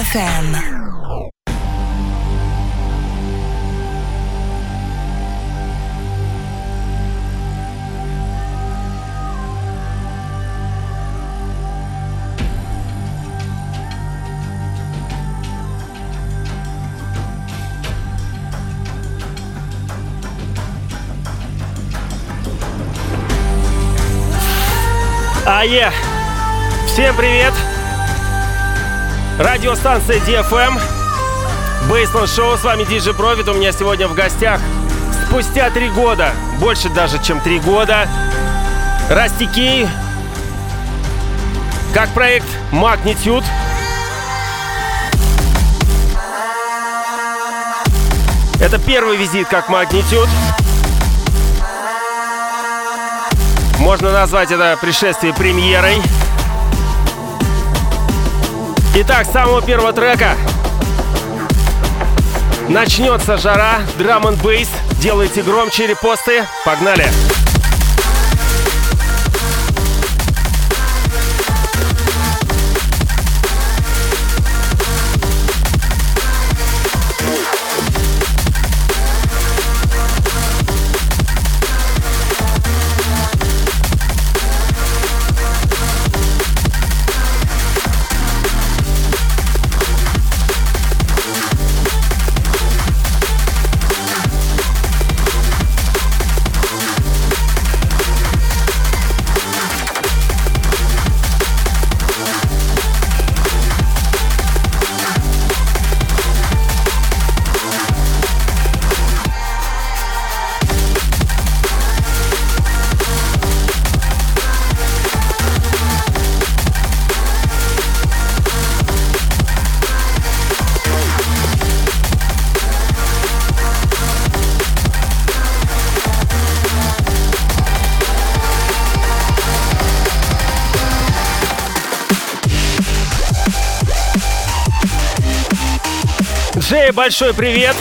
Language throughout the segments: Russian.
DFM. Ае! Всем привет! Радиостанция DFM. Бейсленд Шоу, с вами Диджи Профит. У меня сегодня в гостях спустя три года, больше даже, чем три года, Расти как проект Magnitude. Это первый визит как Magnitude. Можно назвать это пришествие премьерой. Итак, с самого первого трека начнется жара, драм н бейс. Делайте громче репосты. Погнали! Погнали! Большой привет!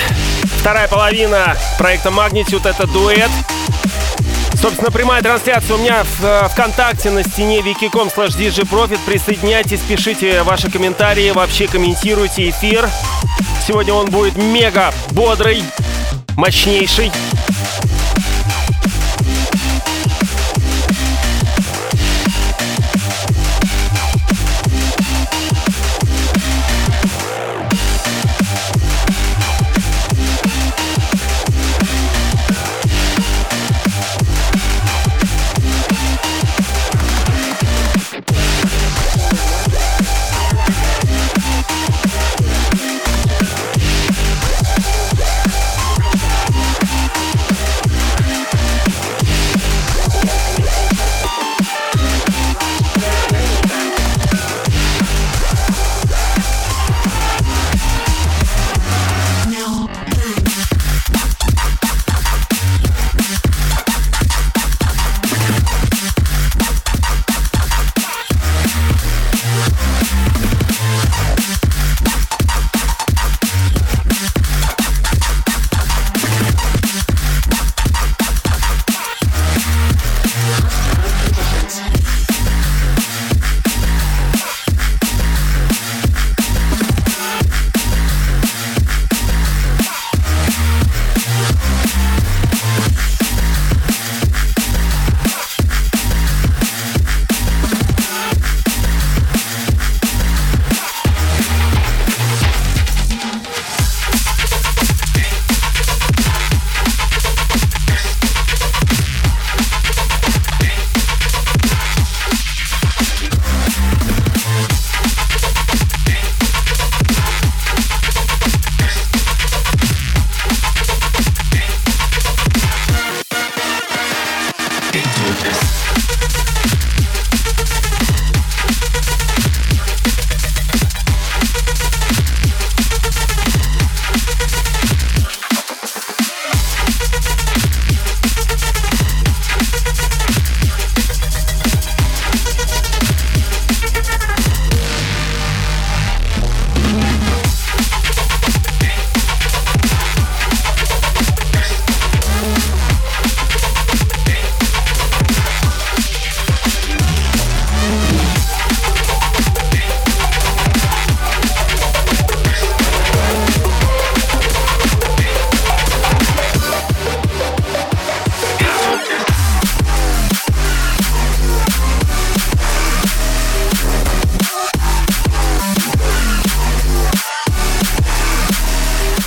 Вторая половина проекта Magnitude — это дуэт. Собственно, прямая трансляция у меня в э, ВКонтакте на стене wiki.com slash djprofit. Присоединяйтесь, пишите ваши комментарии, вообще комментируйте эфир. Сегодня он будет мега бодрый, мощнейший.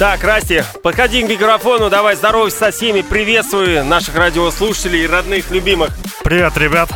Так, Расти, подходи к микрофону, давай здоровайся со всеми, приветствую наших радиослушателей, родных, любимых. Привет, ребят.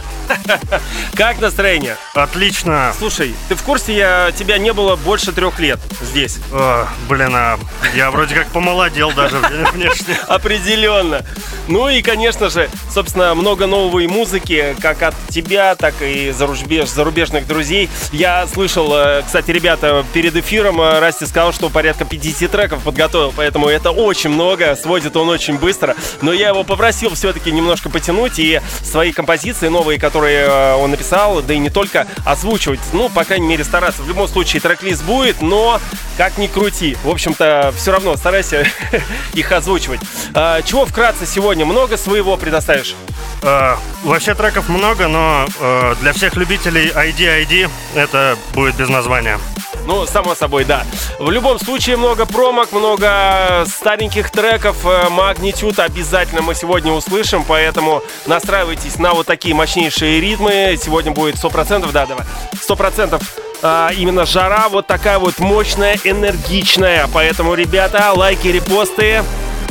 Как настроение? Отлично. Слушай, ты в курсе, я, тебя не было больше трех лет здесь? О, блин, а я вроде как помолодел даже внешне. Определенно. Ну и, конечно же, собственно, много новой музыки, как от тебя, так и зарубеж, зарубежных друзей. Я слышал, э, кстати, ребята, перед эфиром э, Расти сказал, что порядка 50 треков подготовил, поэтому это очень много, сводит он очень быстро. Но я его попросил все-таки немножко потянуть и свои композиции новые, которые э, он написал, да и не только, озвучивать. Ну, по крайней мере, стараться. В любом случае, трек-лист будет, но как ни крути. В общем-то, все равно старайся их озвучивать. А, чего вкратце сегодня? Много своего предоставишь? А, вообще треков много, но а, для всех любителей ID-ID это будет без названия. Ну, само собой, да. В любом случае, много промок, много стареньких треков. Магнитюд обязательно мы сегодня услышим, поэтому настраивайтесь на вот такие мощнейшие ритмы. Сегодня будет 100%, да, давай, 100% а, именно жара вот такая вот мощная, энергичная. Поэтому, ребята, лайки, репосты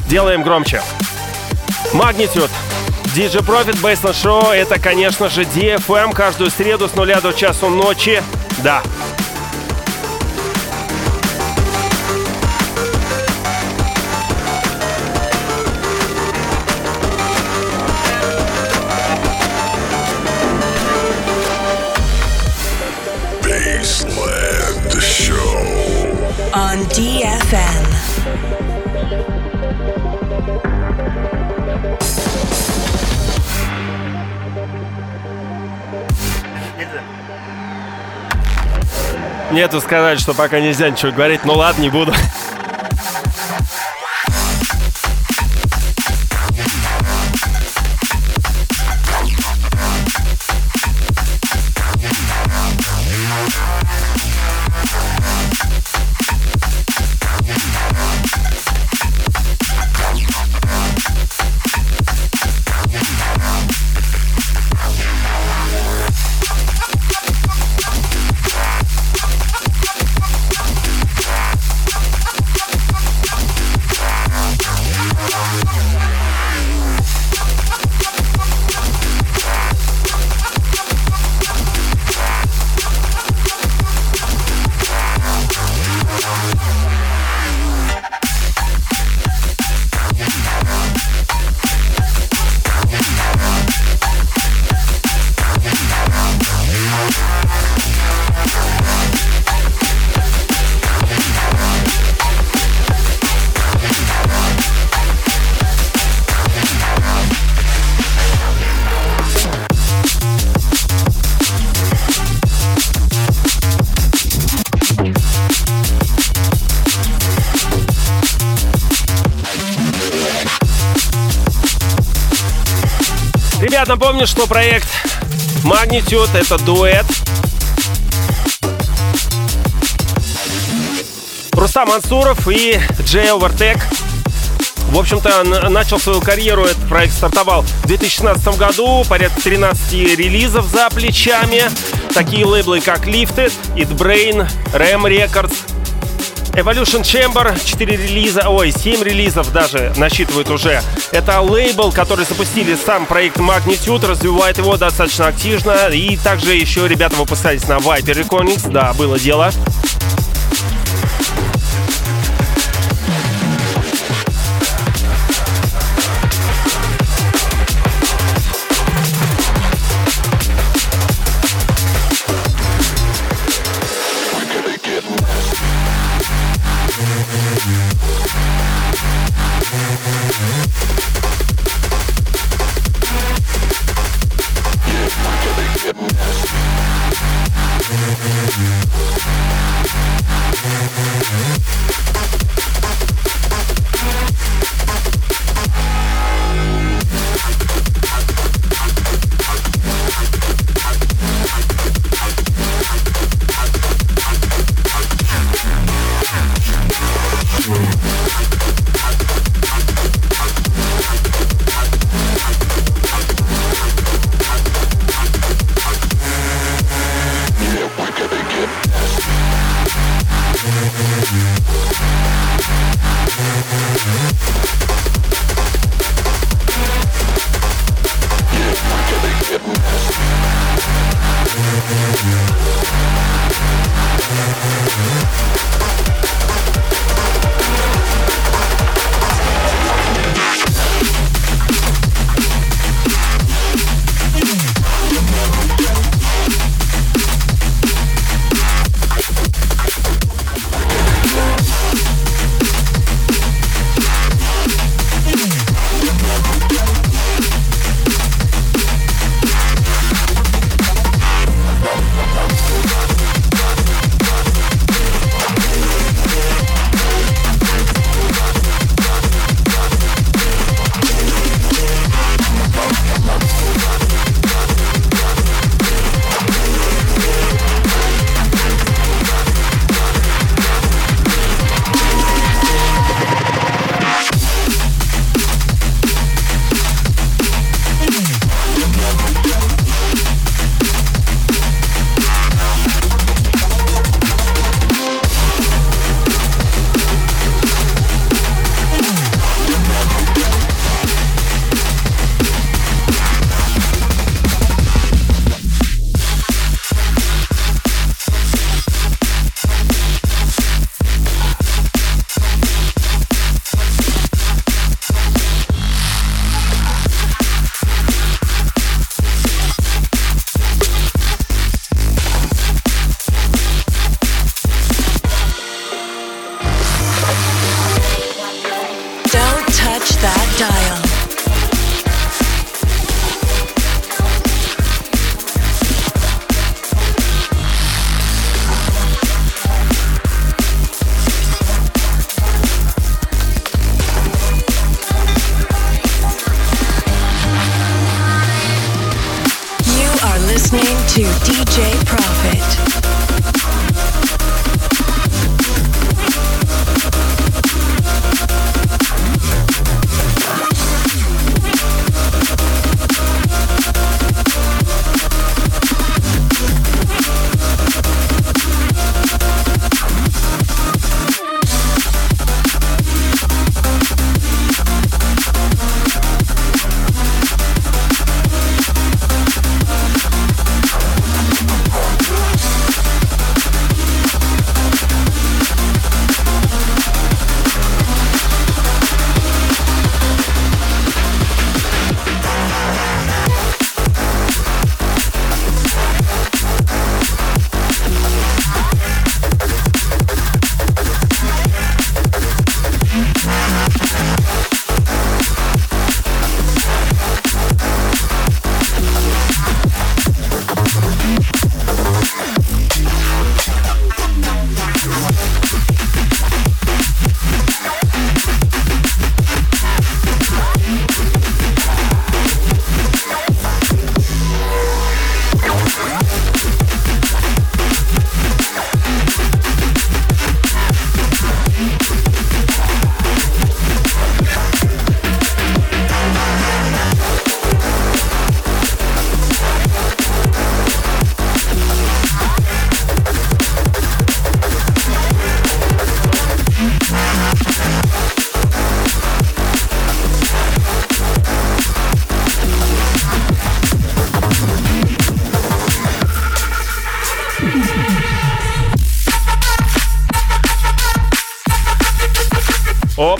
делаем громче. Магнитюд. DJ Profit Baseline Show это, конечно же, DFM каждую среду с нуля до часу ночи. Да, on DFM. Нету сказать, что пока нельзя ничего говорить. Ну ладно, не буду. Напомню, что проект Magnitude — это дуэт. Рустам Мансуров и Джей Овертек. В общем-то, начал свою карьеру, этот проект стартовал в 2016 году, порядка 13 релизов за плечами. Такие лейблы, как Lifted, It Brain, Ram Records, Evolution Chamber, 4 релиза, ой, 7 релизов даже насчитывает уже. Это лейбл, который запустили сам проект Magnitude, развивает его достаточно активно. И также еще ребята выпускались на Viper Recordings, да, было дело. Listening to DJ Profit.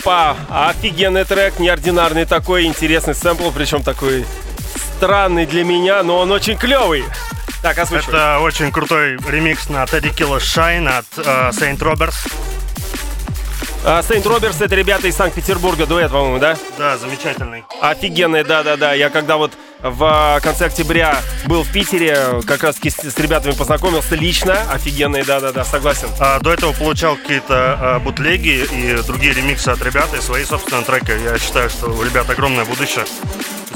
Опа, офигенный трек, неординарный такой, интересный сэмпл, причем такой странный для меня, но он очень клевый. Так, озвучивай. Это очень крутой ремикс на Teddy Killer Shine от uh, Saint Roberts. Сейнт Робертс это ребята из Санкт-Петербурга, дуэт, по-моему, да? Да, замечательный. Офигенный, да-да-да. Я когда вот в конце октября был в Питере, как раз с ребятами познакомился лично. Офигенный, да-да-да, согласен. А, до этого получал какие-то а, бутлеги и другие ремиксы от ребят и свои собственные треки. Я считаю, что у ребят огромное будущее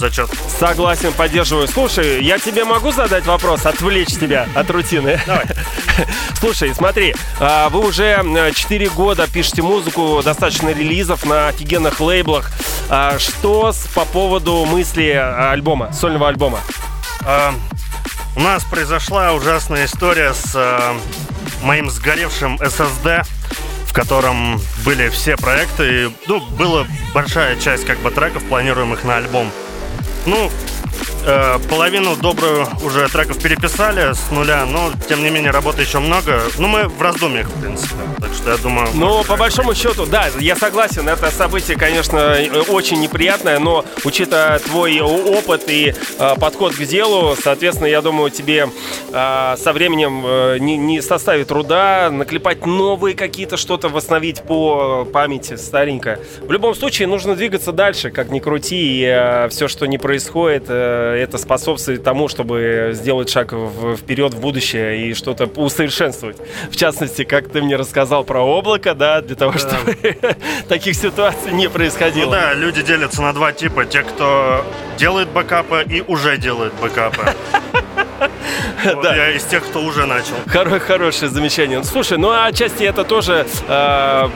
зачет. Согласен, поддерживаю. Слушай, я тебе могу задать вопрос, отвлечь тебя от рутины? Давай. Слушай, смотри, а, вы уже 4 года пишете музыку, достаточно релизов на офигенных лейблах. А, что по поводу мысли альбома, сольного альбома? А, у нас произошла ужасная история с моим сгоревшим SSD в котором были все проекты. Ну, была большая часть как бы треков, планируемых на альбом. Ну, э, половину добрую уже треков переписали с нуля, но тем не менее работы еще много. Ну, мы в раздумьях, в принципе. Так что я думаю... Ну, по большому счету, да, я согласен, это событие, конечно, очень неприятное, но учитывая твой опыт и э, подход к делу, соответственно, я думаю, тебе э, со временем э, не, не составит труда наклепать новые какие-то что-то, восстановить по памяти старенькое. В любом случае, нужно двигаться дальше, как ни крути, и э, все, что не происходит, э, это способствует тому, чтобы сделать шаг в, вперед в будущее и что-то усовершенствовать. В частности, как ты мне рассказал про облако, да, для того, да. чтобы таких ситуаций не происходило. Ну да, люди делятся на два типа. Те, кто делает бэкапы и уже делает бэкапы. Да. Я из тех, кто уже начал. Хоро хорошее замечание. Слушай, ну а отчасти это тоже э,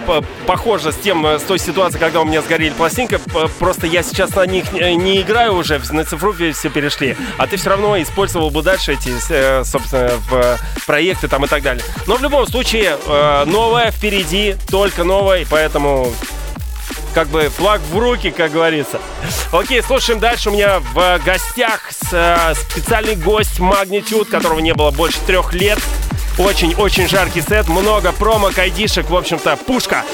похоже с тем, с той ситуацией, когда у меня сгорели пластинка. Просто я сейчас на них не играю уже, на цифровые все перешли. А ты все равно использовал бы дальше эти, э, собственно, в проекты там и так далее. Но в любом случае, э, новое впереди, только новое, и поэтому как бы флаг в руки, как говорится. Окей, слушаем дальше. У меня в гостях э, специальный гость Magnitude, которого не было больше трех лет. Очень-очень жаркий сет, много промо-кайдишек, в общем-то, пушка.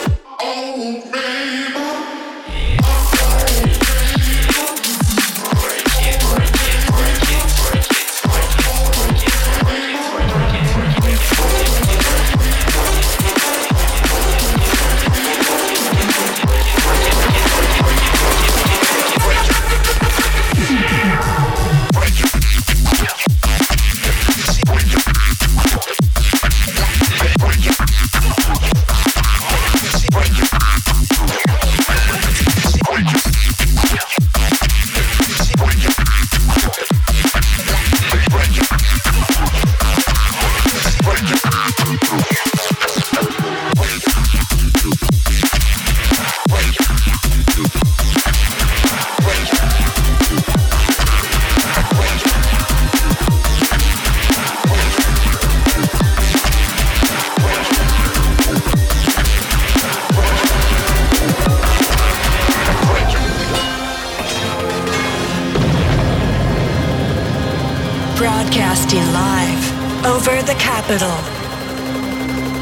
Broadcasting live over the capital.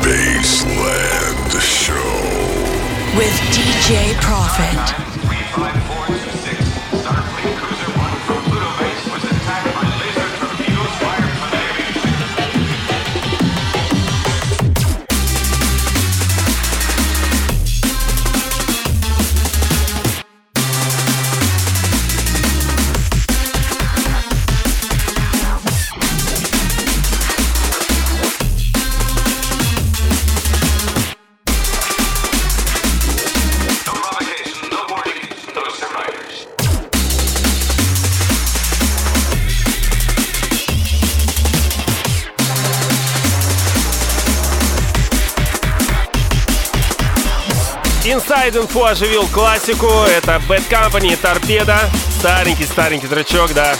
Baseland Show. With DJ Profit. Info оживил классику. Это Bad Company, Торпеда. Старенький-старенький тречок, да.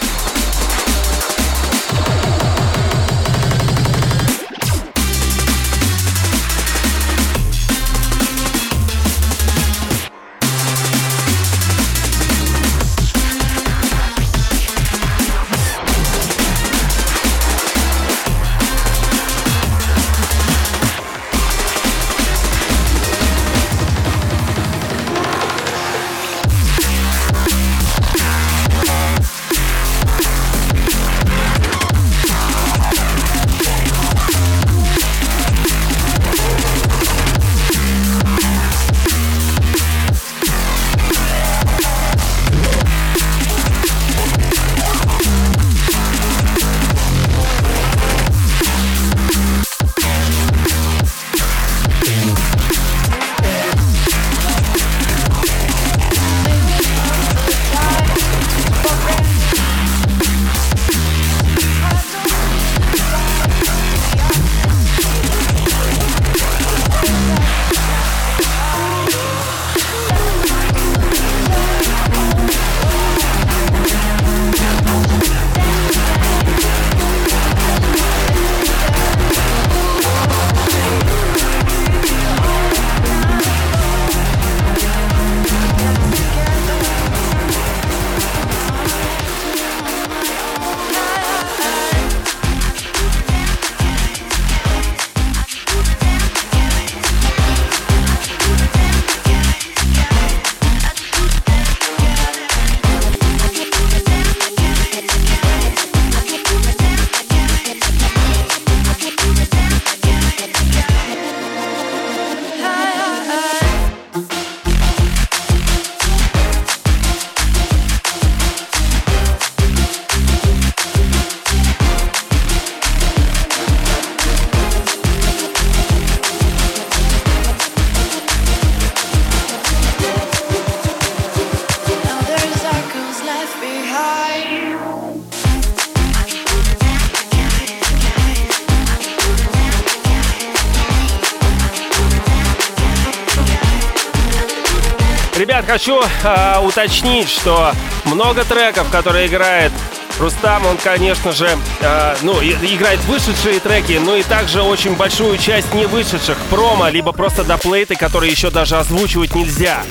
Хочу э, уточнить, что много треков, которые играет Рустам, он, конечно же, э, ну, играет вышедшие треки, но и также очень большую часть не вышедших промо, либо просто доплейты, которые еще даже озвучивать нельзя.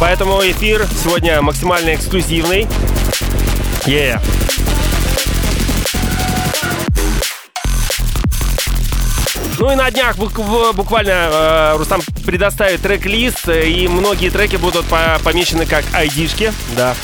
Поэтому эфир сегодня максимально эксклюзивный. Yeah. Ну и на днях буквально э, Рустам предоставит трек-лист, э, и многие треки будут помечены как айдишки. Да.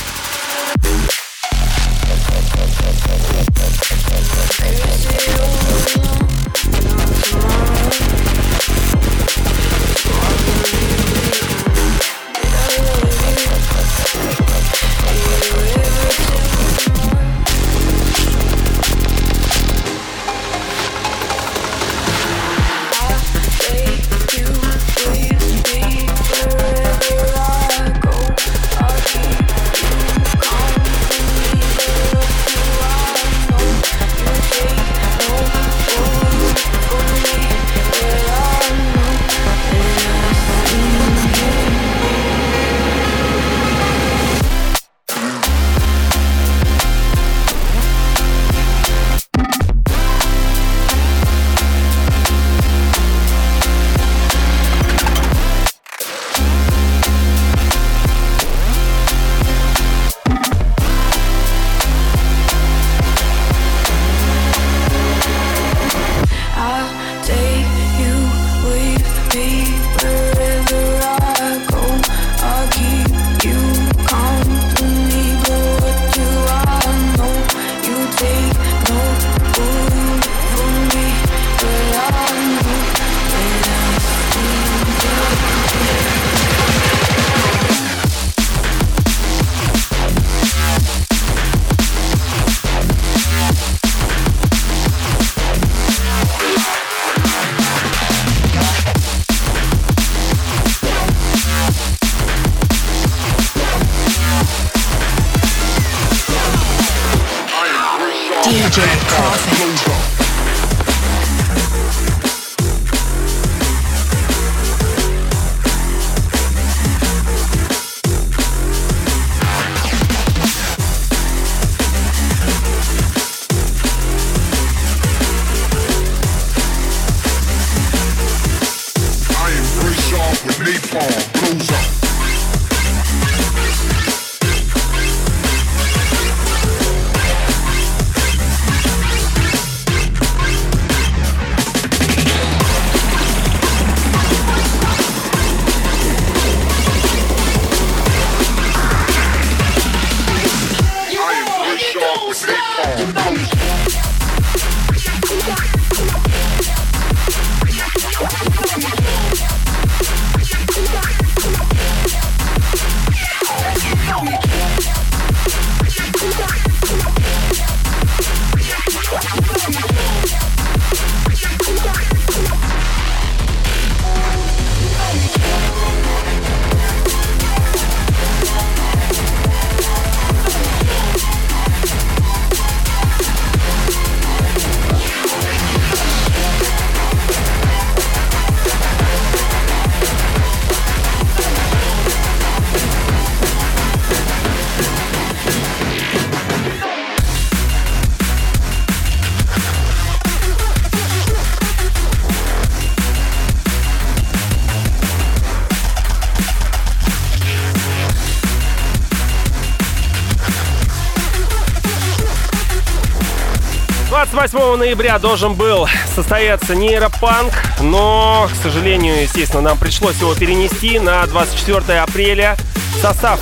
28 ноября должен был состояться нейропанк, но, к сожалению, естественно, нам пришлось его перенести на 24 апреля. Состав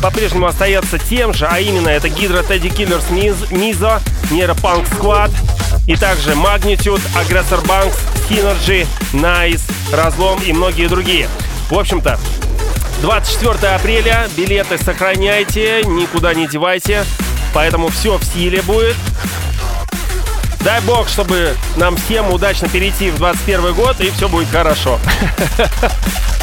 по-прежнему остается тем же, а именно это Гидро Тедди Киллерс Мизо, Нейропанк Сквад и также Magnitude, Aggressor Banks, Synergy, Nice, Разлом и многие другие. В общем-то, 24 апреля, билеты сохраняйте, никуда не девайте, поэтому все в силе будет. Дай бог, чтобы нам всем удачно перейти в 21 год, и все будет хорошо.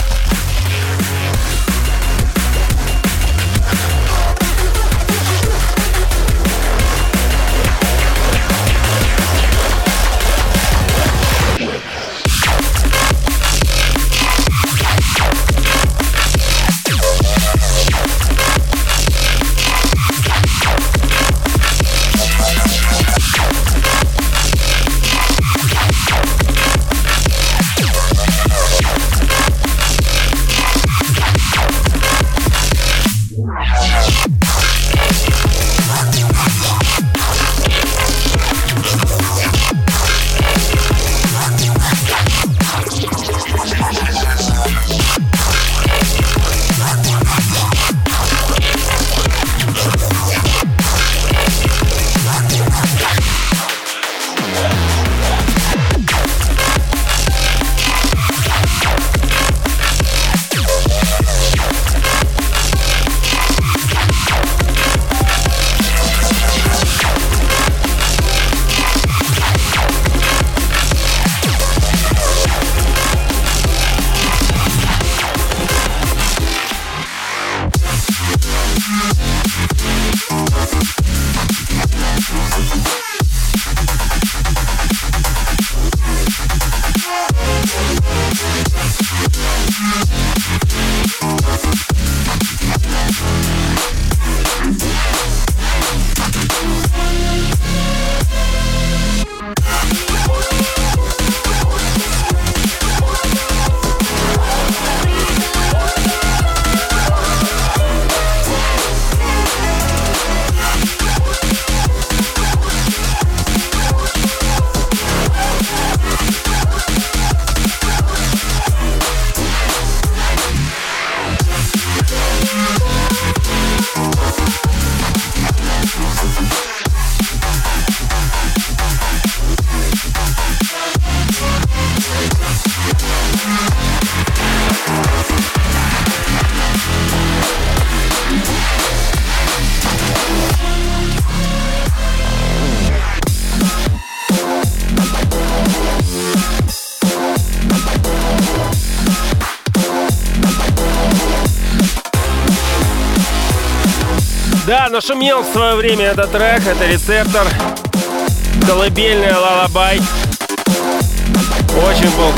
Да, нашумел в свое время этот трек, это рецептор. колыбельная лалабай. Очень был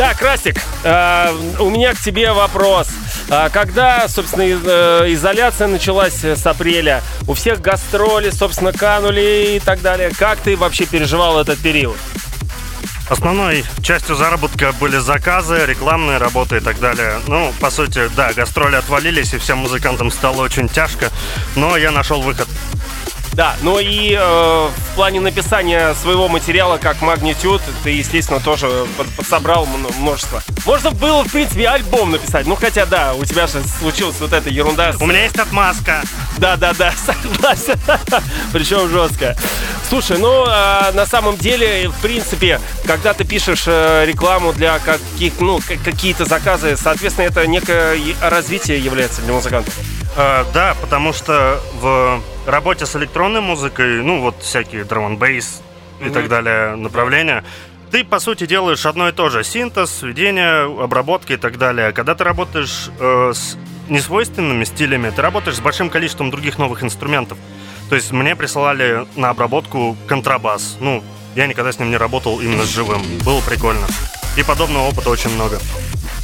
крет. Красик, э, у меня к тебе вопрос. А когда, собственно, э, изоляция началась с апреля, у всех гастроли, собственно, канули и так далее. Как ты вообще переживал этот период? Основной частью заработка были заказы, рекламные работы и так далее. Ну, по сути, да, гастроли отвалились, и всем музыкантам стало очень тяжко, но я нашел выход. Да, ну и э, в плане написания своего материала как магнитюд ты, естественно, тоже под, подсобрал множество. Можно было, в принципе, альбом написать. Ну, хотя, да, у тебя же случилась вот эта ерунда. С... У меня есть отмазка. Да-да-да, согласен. Причем жестко. Слушай, ну, э, на самом деле, в принципе, когда ты пишешь э, рекламу для каких, ну, какие-то заказы, соответственно, это некое развитие является для музыкантов. Э, да, потому что в работе с электронной музыкой, ну вот всякие драм бейс и mm-hmm. так далее направления, ты, по сути, делаешь одно и то же. Синтез, сведение, обработка и так далее. Когда ты работаешь э, с несвойственными стилями, ты работаешь с большим количеством других новых инструментов. То есть мне присылали на обработку контрабас. Ну, я никогда с ним не работал именно с живым. Было прикольно. И подобного опыта очень много.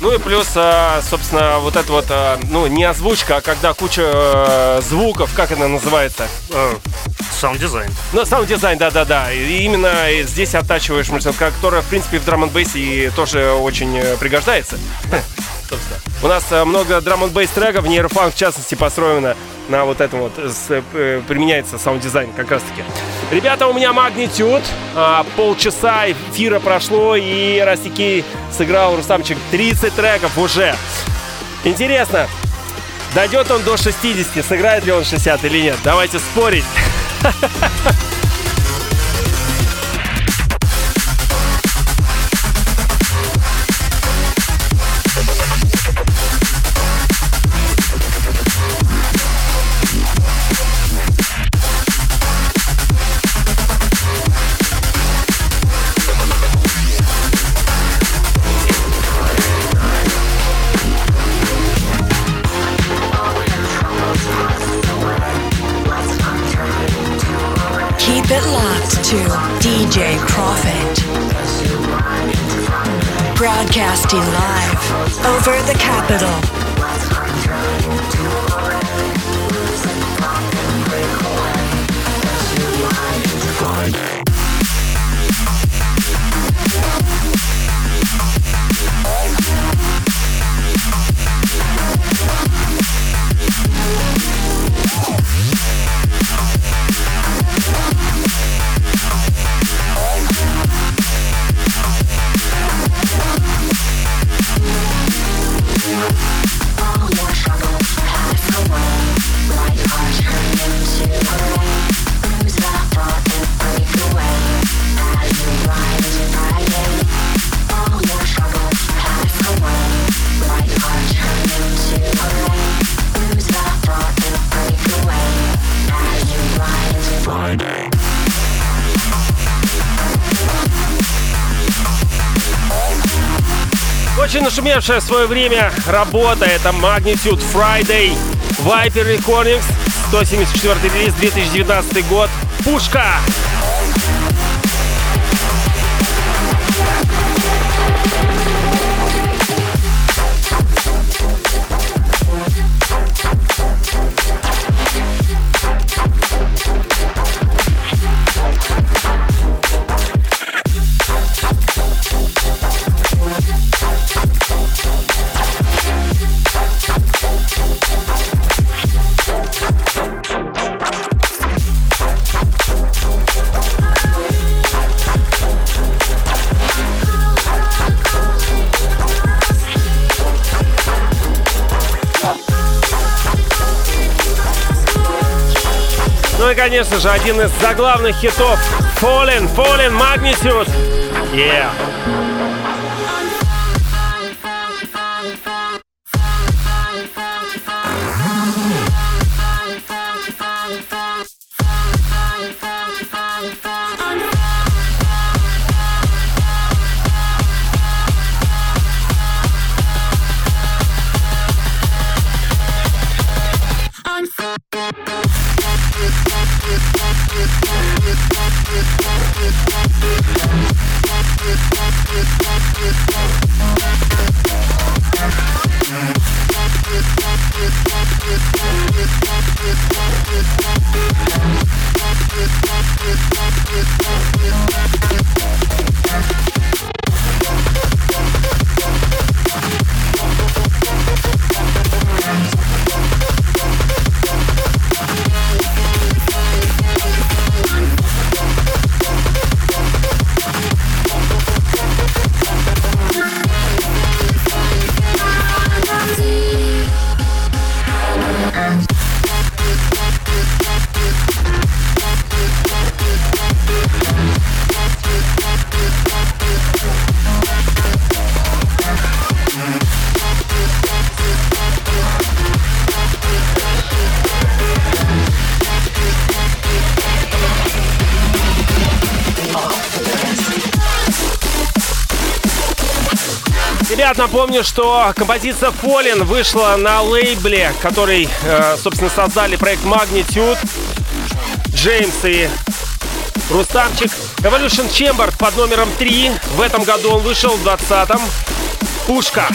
Ну и плюс, а, собственно, вот это вот, а, ну, не озвучка, а когда куча э, звуков, как это называется? Саунд-дизайн. Ну, саунд-дизайн, да-да-да. И именно здесь оттачиваешь мышцу, которая, в принципе, в drum n bass е тоже очень э, пригождается. Собственно. У нас э, много drum n bass треков, neurofunk в частности построено на вот этом вот, применяется саунд-дизайн как раз таки. Ребята, у меня Magnetude. Полчаса эфира прошло, и Растики сыграл Рустамчик 30 треков уже. Интересно, дойдет он до 60, сыграет ли он 60 или нет? Давайте спорить. Нашумевшая в свое время работа. Это Magnitude Friday. Viper Recordings. 174 релиз, 2019 год. Пушка! Ну конечно же, один из заглавных хитов Fallen, Fallen Magnitude. Yeah. Напомню, что композиция Fallen вышла на лейбле, который, э, собственно, создали проект Magnitude. Джеймс и Рустамчик. Evolution Chamber под номером 3. В этом году он вышел в 20-м. Пушка.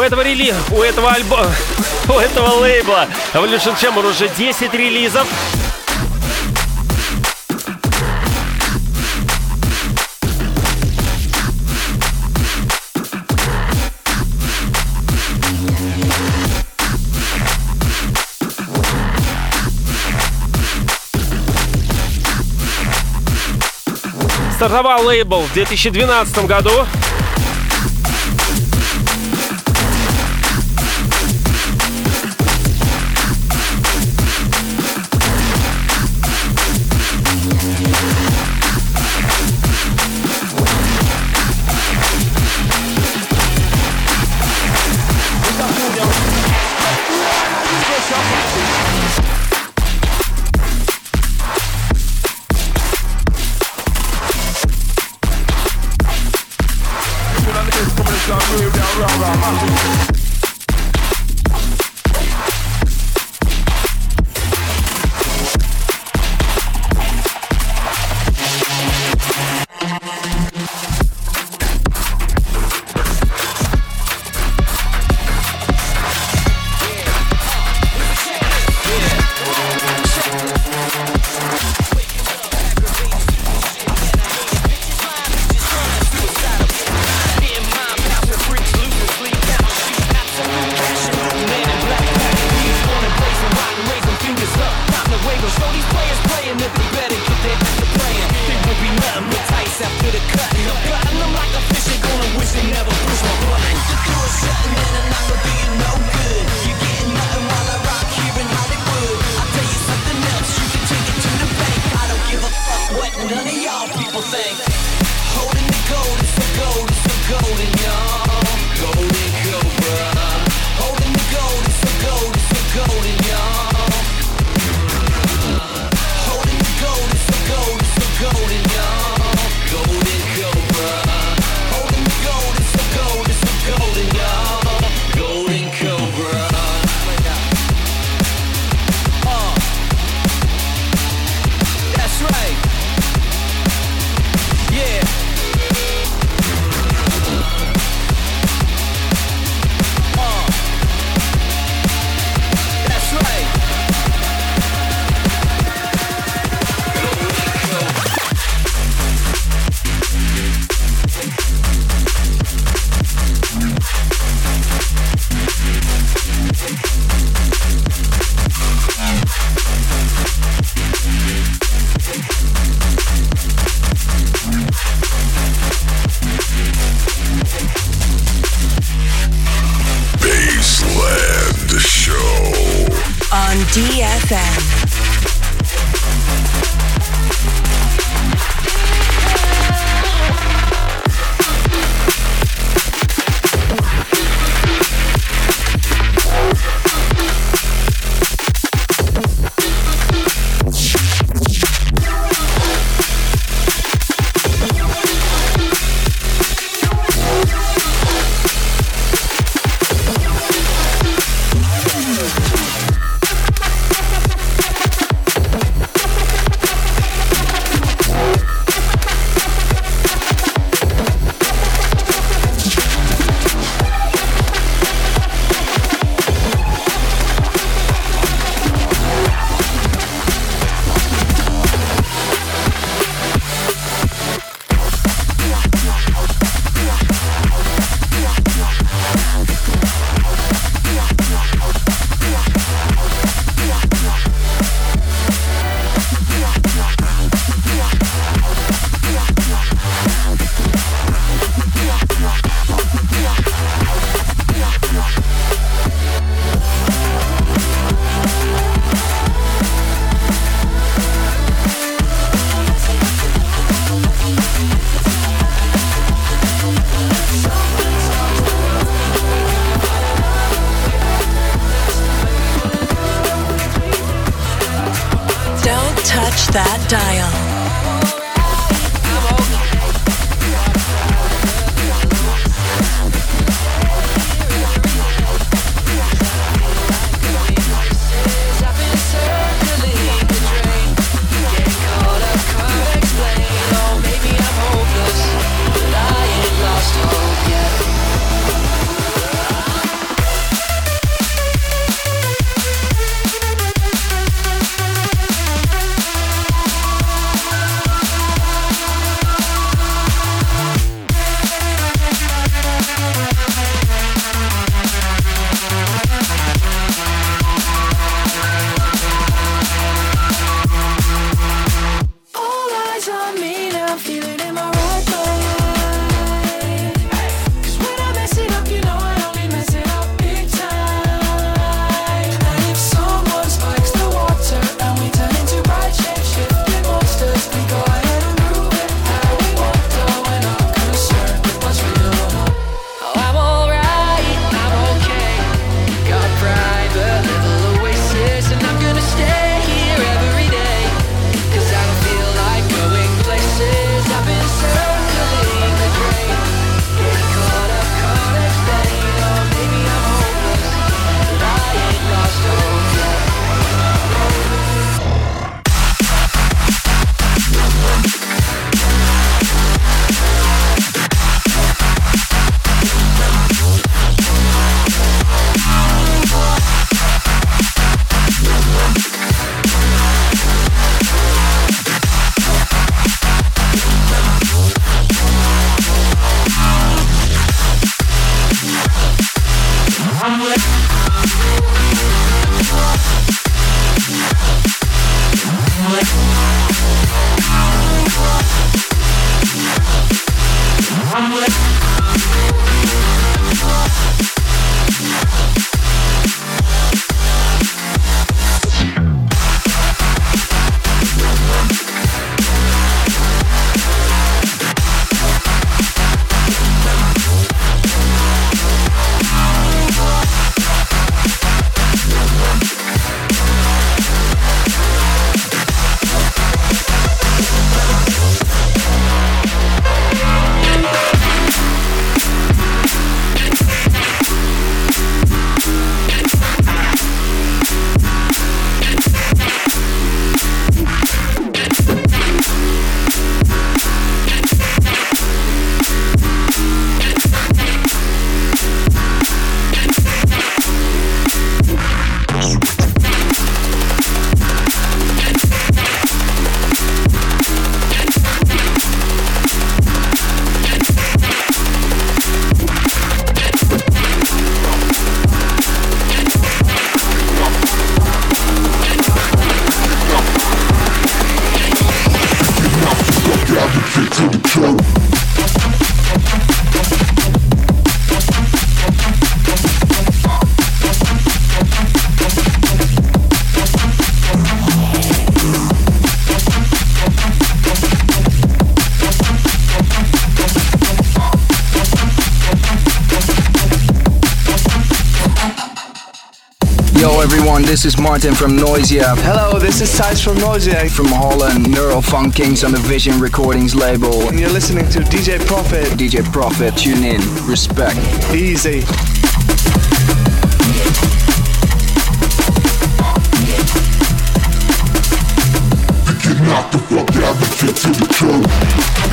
У этого рели... у этого альбома, у этого лейбла Evolution Chamber уже 10 релизов. Стартовал лейбл в 2012 году. rah, rah, rah, touch that dial. This is Martin from Noisia. Hello, this is Thijs from Noisia. From Holland, Neural Funk Kings on the Vision Recordings label. And you're listening to DJ Profit. DJ Profit, tune in. Respect. Easy. Knock the fuck out the kid to the curb.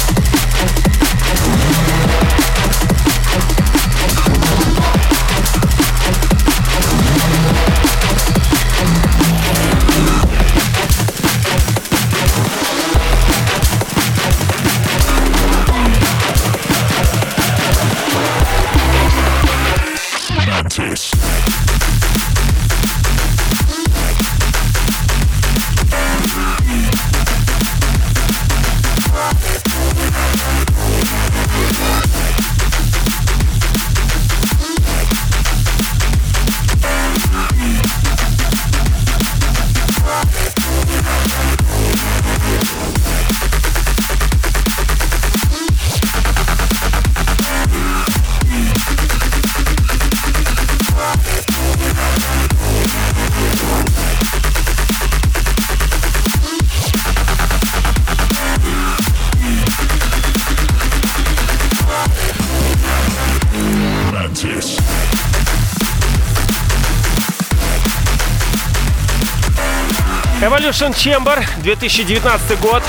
Chamber, 2019 год.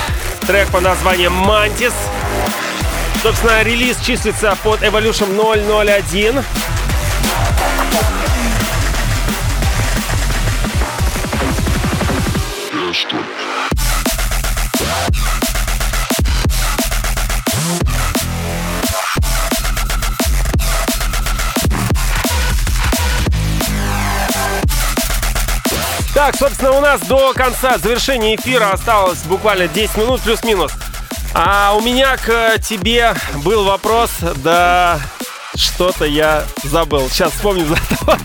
Трек по названием Mantis. Собственно, релиз числится под Evolution 001. Так, собственно, у нас до конца завершения эфира осталось буквально 10 минут плюс-минус. А у меня к тебе был вопрос, да что-то я забыл. Сейчас вспомню за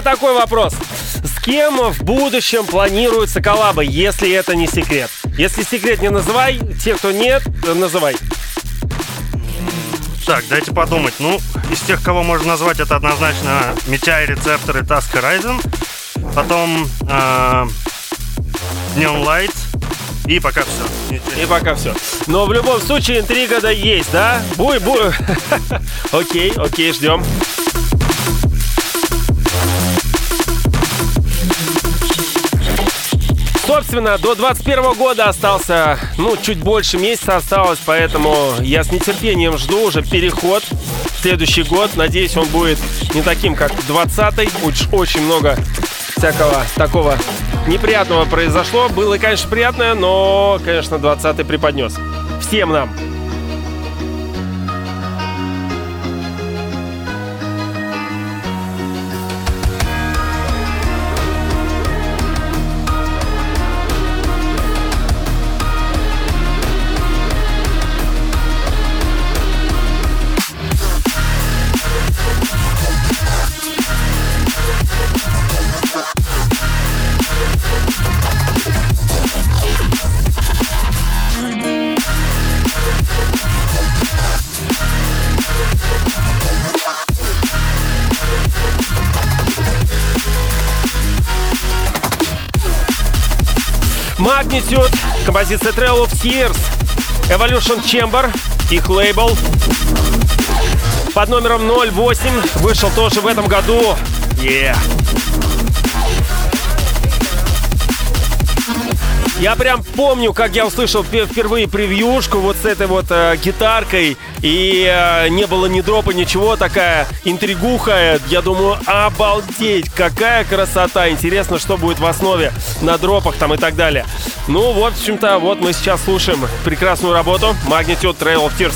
меня такой вопрос. С кем в будущем планируется коллаба, если это не секрет? Если секрет не называй, те, кто нет, э, называй. Так, дайте подумать. Ну, из тех, кого можно назвать, это однозначно Митяй, Рецептор и Task Horizon. Потом э, Neon Light. И пока все. И пока все. Но в любом случае интрига да есть, да? Буй, буй. Окей, окей, ждем. Собственно, до 21 года остался, ну, чуть больше месяца осталось, поэтому я с нетерпением жду уже переход в следующий год. Надеюсь, он будет не таким, как 20-й. Уж очень много всякого такого неприятного произошло. Было, конечно, приятное, но, конечно, 20-й преподнес. Всем нам. Композиция Trail of Tears, Evolution Chamber, их лейбл. Под номером 08 вышел тоже в этом году. Yeah. Я прям помню, как я услышал впервые превьюшку вот с этой вот э, гитаркой, и э, не было ни дропа, ничего, такая интригуха. Я думаю, обалдеть, какая красота. Интересно, что будет в основе на дропах там и так далее. Ну, вот, в общем-то, вот мы сейчас слушаем прекрасную работу Magnitude Trail of Tears.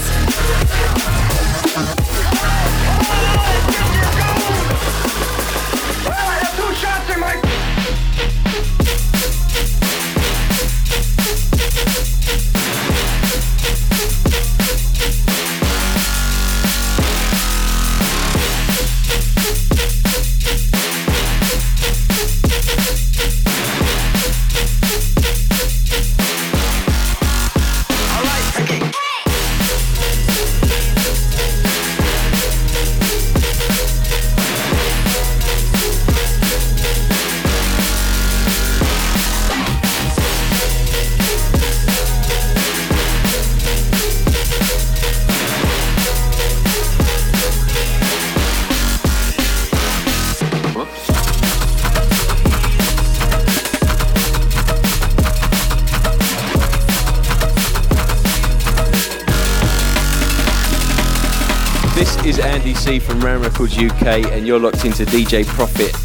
Ram Records UK, and you're locked into DJ Profit.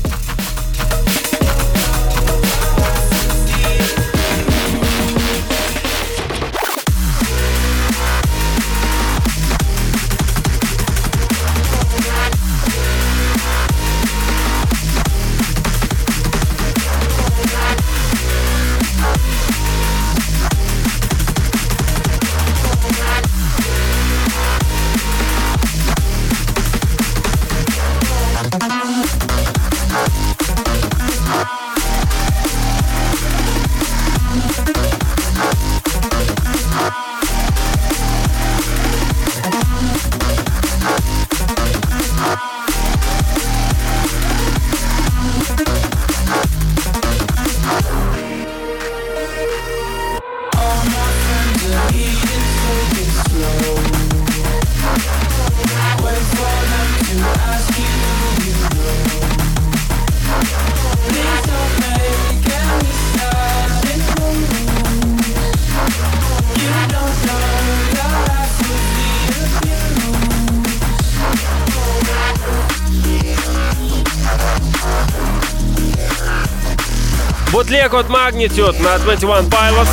Бутлег от Magnitude на 21 Pilots.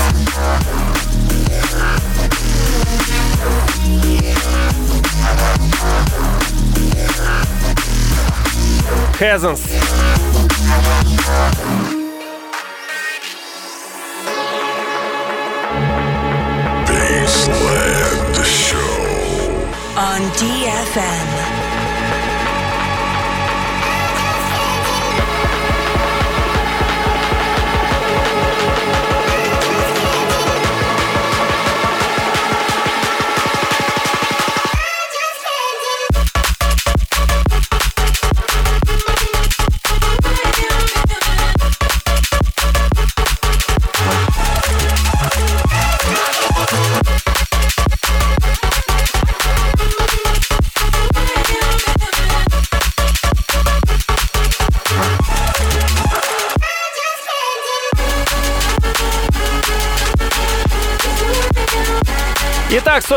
Хезенс. Baseland Show. on DFM.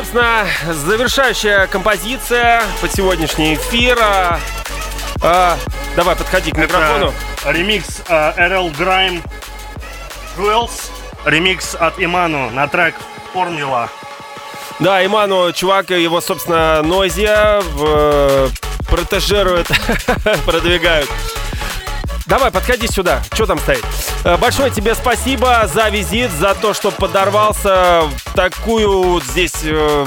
Собственно, завершающая композиция под сегодняшний эфир. А, а, давай, подходи к микрофону. Это ремикс RL Grime Jewels. Ремикс от Иману на трек Формула. Да, Иману, чувак, его, собственно, Нойзия в, протежирует, продвигают. Давай, подходи сюда. Что там стоит? Э, большое тебе спасибо за визит, за то, что подорвался в такую здесь э,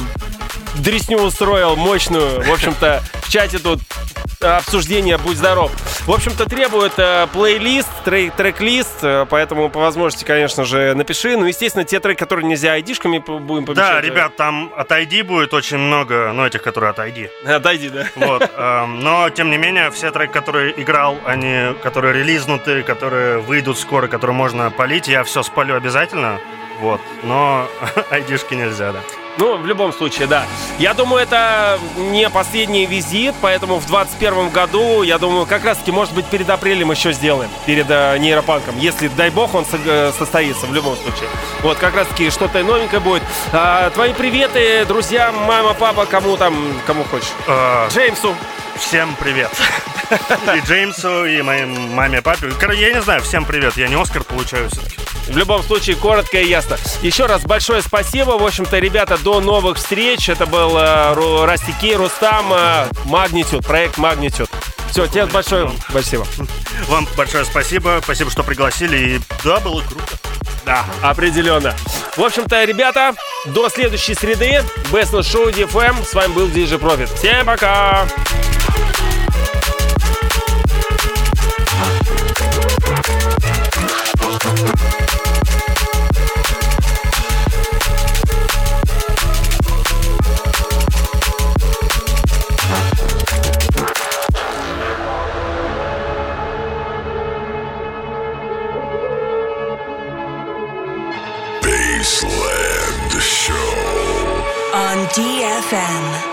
дресню устроил мощную. В общем-то, в чате тут обсуждение «Будь здоров». В общем-то, требует э, плейлист, трек, трек-лист, э, поэтому по возможности, конечно же, напиши. Ну, естественно, те треки, которые нельзя айдишками будем помещать. Да, ребят, там от ID будет очень много, ну, этих, которые от ID. От ID, да. Вот, э, но, тем не менее, все треки, которые играл, они, которые релизнуты, которые выйдут скоро, которые можно полить, я все спалю обязательно. Вот, но айдишки нельзя, да. Ну, в любом случае, да. Я думаю, это не последний визит, поэтому в 2021 году, я думаю, как раз-таки, может быть, перед апрелем еще сделаем, перед э, нейропанком, если, дай бог, он э, состоится в любом случае. Вот, как раз-таки что-то новенькое будет. А, твои приветы, друзья, мама, папа, кому там, кому хочешь. Э, Джеймсу. Всем привет. И Джеймсу, и моей маме, папе. Я не знаю, всем привет. Я не Оскар получаю все-таки. В любом случае, коротко и ясно. Еще раз большое спасибо. В общем-то, ребята, до новых встреч. Это был э, Растики, Рустам, э, Магнитюд, проект Магнитюд. Все, тебе большое спасибо. Вам большое спасибо. Спасибо, что пригласили. И да, было круто. Да, определенно. В общем-то, ребята, до следующей среды. Best Show DFM. С вами был DJ Profit. Всем пока! Baseland FM.